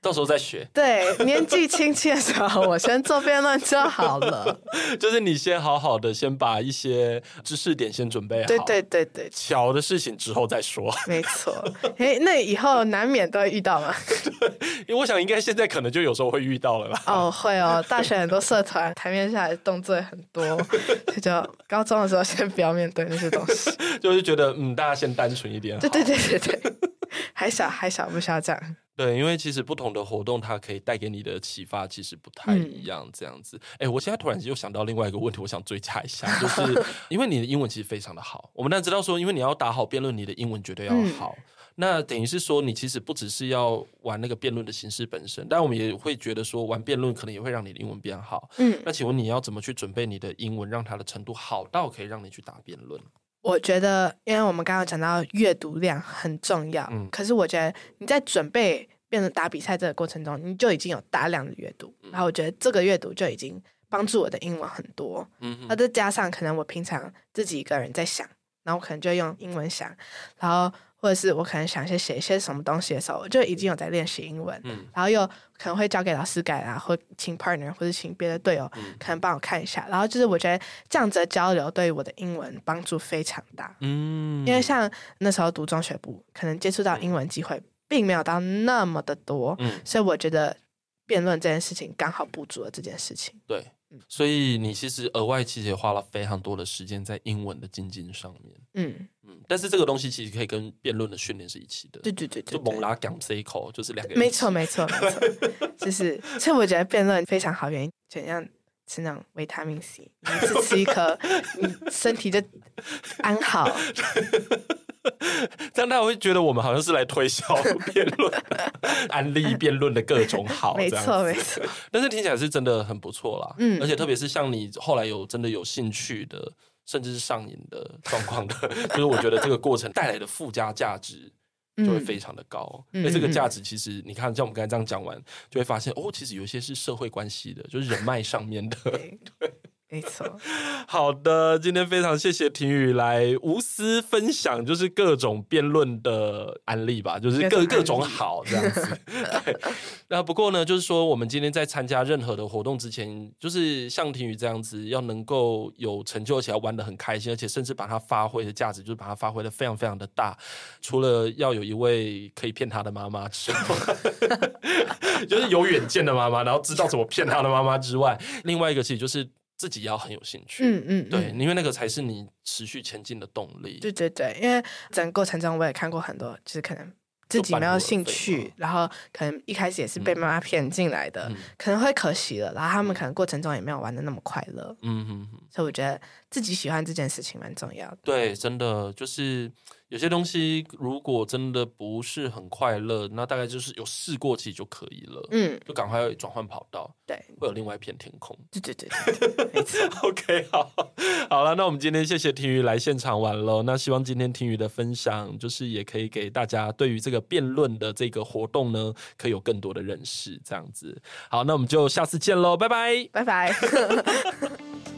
到时候再学。对，年纪轻轻的时候，我先做辩论就好了。就是你先好好的，先把一些知识点先准备好。对对对对，巧的事情之后再说。没错。哎，那以后难免都会遇到吗？对，因为我想应该现在可能就有时候会遇到了吧。哦，会哦。大学很多社团台面下的动作也很多，就高中的时候先不要面对那些东西。就是觉得嗯，大家先单纯一点。对对对对对。还小还小，不需要这样。对，因为其实不同的活动，它可以带给你的启发其实不太一样。这样子，哎、嗯，我现在突然间又想到另外一个问题，我想追加一下，就 是因为你的英文其实非常的好，我们当然知道说，因为你要打好辩论，你的英文绝对要好。嗯、那等于是说，你其实不只是要玩那个辩论的形式本身，但我们也会觉得说，玩辩论可能也会让你的英文变好。嗯，那请问你要怎么去准备你的英文，让它的程度好到可以让你去打辩论？我觉得，因为我们刚刚讲到阅读量很重要，嗯，可是我觉得你在准备变成打比赛这个过程中，你就已经有大量的阅读，嗯，然后我觉得这个阅读就已经帮助我的英文很多，嗯哼，那再加上可能我平常自己一个人在想，然后我可能就用英文想，然后。或者是我可能想先写一些什么东西的时候，我就已经有在练习英文，嗯、然后又可能会交给老师改啊，或请 partner 或者请别的队友可能帮我看一下，嗯、然后就是我觉得这样子的交流对于我的英文帮助非常大，嗯，因为像那时候读中学部，可能接触到英文机会并没有到那么的多，嗯，所以我觉得辩论这件事情刚好补足了这件事情，对。所以你其实额外其实也花了非常多的时间在英文的精进上面，嗯。嗯，但是这个东西其实可以跟辩论的训练是一起的，对对对，对，就猛拉讲 C 口就是两个，没错没错没错，就是所以我觉得辩论非常好，原因怎样吃那种维他命 C，你一次吃一颗，你身体就安好。这样他会觉得我们好像是来推销辩论、安利辩论的各种好，没错没错。但是听起来是真的很不错啦，嗯，而且特别是像你后来有真的有兴趣的，甚至是上瘾的状况的，就是我觉得这个过程带来的附加价值就会非常的高。那、嗯、这个价值其实你看，像我们刚才这样讲完，就会发现哦，其实有一些是社会关系的，就是人脉上面的，对。对没错，好的，今天非常谢谢婷宇来无私分享，就是各种辩论的案例吧，就是各各种好这样子。对，那不过呢，就是说我们今天在参加任何的活动之前，就是像婷宇这样子，要能够有成就起来，玩的很开心，而且甚至把它发挥的价值，就是把它发挥的非常非常的大。除了要有一位可以骗他的妈妈之外，就是有远见的妈妈，然后知道怎么骗他的妈妈之外，另外一个其实就是。自己要很有兴趣，嗯嗯，嗯对，因为那个才是你持续前进的动力。对对对，因为整个过程中我也看过很多，就是可能自己没有兴趣，然后可能一开始也是被妈妈骗进来的，嗯、可能会可惜了，然后他们可能过程中也没有玩的那么快乐。嗯嗯嗯，所以我觉得自己喜欢这件事情蛮重要的。对，真的就是。有些东西如果真的不是很快乐，那大概就是有试过期就可以了。嗯，就赶快转换跑道，对，会有另外一片天空。对对对。OK，好，好了，那我们今天谢谢婷雨来现场玩喽。那希望今天婷雨的分享，就是也可以给大家对于这个辩论的这个活动呢，可以有更多的认识。这样子，好，那我们就下次见喽，拜拜，拜拜。